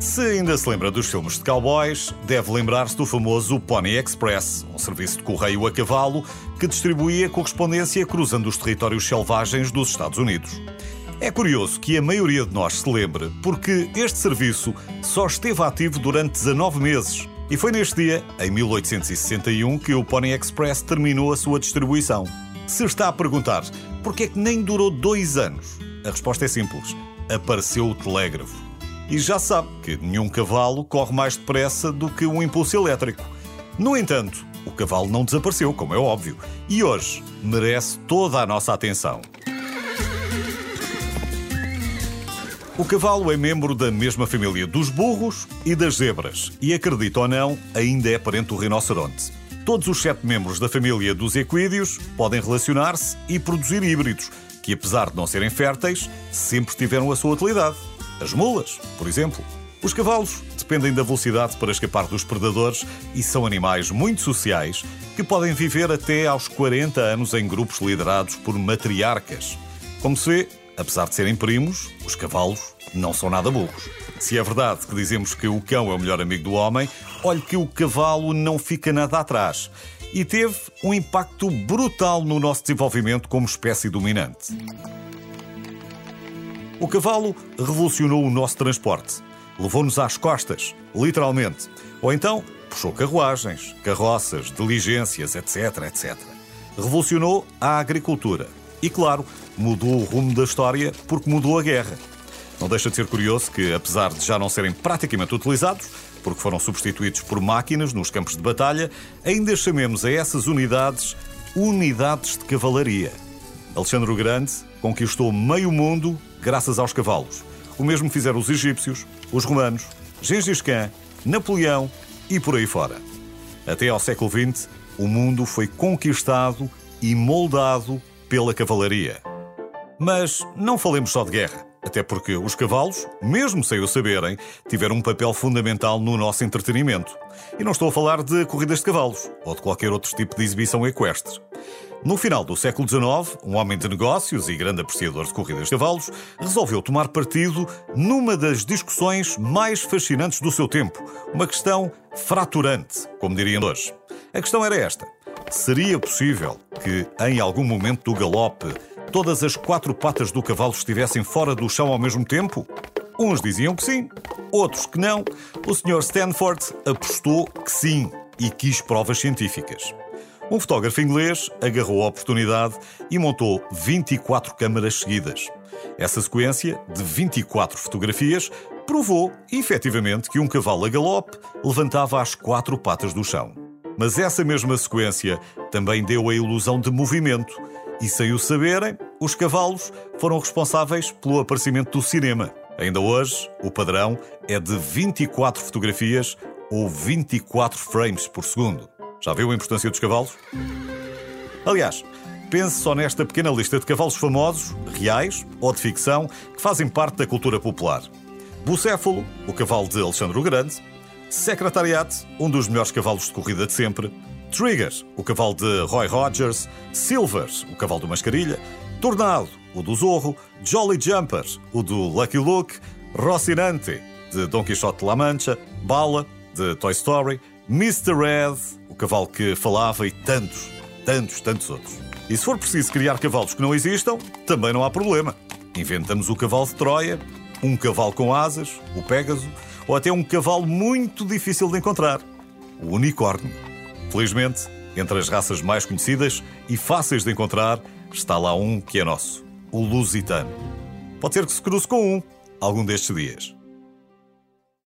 Se ainda se lembra dos filmes de cowboys, deve lembrar-se do famoso Pony Express, um serviço de correio a cavalo que distribuía correspondência cruzando os territórios selvagens dos Estados Unidos. É curioso que a maioria de nós se lembre, porque este serviço só esteve ativo durante 19 meses. E foi neste dia, em 1861, que o Pony Express terminou a sua distribuição. Se está a perguntar porquê é que nem durou dois anos, a resposta é simples: apareceu o telégrafo. E já sabe que nenhum cavalo corre mais depressa do que um impulso elétrico. No entanto, o cavalo não desapareceu, como é óbvio, e hoje merece toda a nossa atenção. O cavalo é membro da mesma família dos burros e das zebras, e acredita ou não, ainda é parente do rinoceronte. Todos os sete membros da família dos equídeos podem relacionar-se e produzir híbridos, que apesar de não serem férteis, sempre tiveram a sua utilidade. As mulas, por exemplo. Os cavalos dependem da velocidade para escapar dos predadores e são animais muito sociais que podem viver até aos 40 anos em grupos liderados por matriarcas. Como se vê, apesar de serem primos, os cavalos não são nada burros. Se é verdade que dizemos que o cão é o melhor amigo do homem, olhe que o cavalo não fica nada atrás e teve um impacto brutal no nosso desenvolvimento como espécie dominante. O cavalo revolucionou o nosso transporte. Levou-nos às costas, literalmente. Ou então puxou carruagens, carroças, diligências, etc, etc. Revolucionou a agricultura. E, claro, mudou o rumo da história porque mudou a guerra. Não deixa de ser curioso que, apesar de já não serem praticamente utilizados, porque foram substituídos por máquinas nos campos de batalha, ainda chamemos a essas unidades unidades de cavalaria. Alexandre o Grande conquistou meio mundo graças aos cavalos. O mesmo fizeram os egípcios, os romanos, Gengis Khan, Napoleão e por aí fora. Até ao século XX, o mundo foi conquistado e moldado pela cavalaria. Mas não falemos só de guerra, até porque os cavalos, mesmo sem o saberem, tiveram um papel fundamental no nosso entretenimento. E não estou a falar de corridas de cavalos ou de qualquer outro tipo de exibição equestre. No final do século XIX, um homem de negócios e grande apreciador de corridas de cavalos resolveu tomar partido numa das discussões mais fascinantes do seu tempo. Uma questão fraturante, como diriam hoje. A questão era esta: seria possível que, em algum momento do galope, todas as quatro patas do cavalo estivessem fora do chão ao mesmo tempo? Uns diziam que sim, outros que não. O Sr. Stanford apostou que sim e quis provas científicas. Um fotógrafo inglês agarrou a oportunidade e montou 24 câmaras seguidas. Essa sequência de 24 fotografias provou, efetivamente, que um cavalo a galope levantava as quatro patas do chão. Mas essa mesma sequência também deu a ilusão de movimento. E sem o saberem, os cavalos foram responsáveis pelo aparecimento do cinema. Ainda hoje, o padrão é de 24 fotografias ou 24 frames por segundo. Já viu a importância dos cavalos? Aliás, pense só nesta pequena lista de cavalos famosos, reais ou de ficção, que fazem parte da cultura popular. Bucéfalo, o cavalo de Alexandre o Grande. Secretariat, um dos melhores cavalos de corrida de sempre. Trigger, o cavalo de Roy Rogers. Silver, o cavalo do Mascarilha. Tornado, o do Zorro. Jolly Jumper, o do Lucky Luke. Rocinante, de Don Quixote de La Mancha. Bala, de Toy Story. Mr. Red, cavalo que falava e tantos, tantos, tantos outros. E se for preciso criar cavalos que não existam, também não há problema. Inventamos o cavalo de Troia, um cavalo com asas, o Pégaso, ou até um cavalo muito difícil de encontrar, o unicórnio. Felizmente, entre as raças mais conhecidas e fáceis de encontrar, está lá um que é nosso, o lusitano. Pode ser que se cruze com um algum destes dias.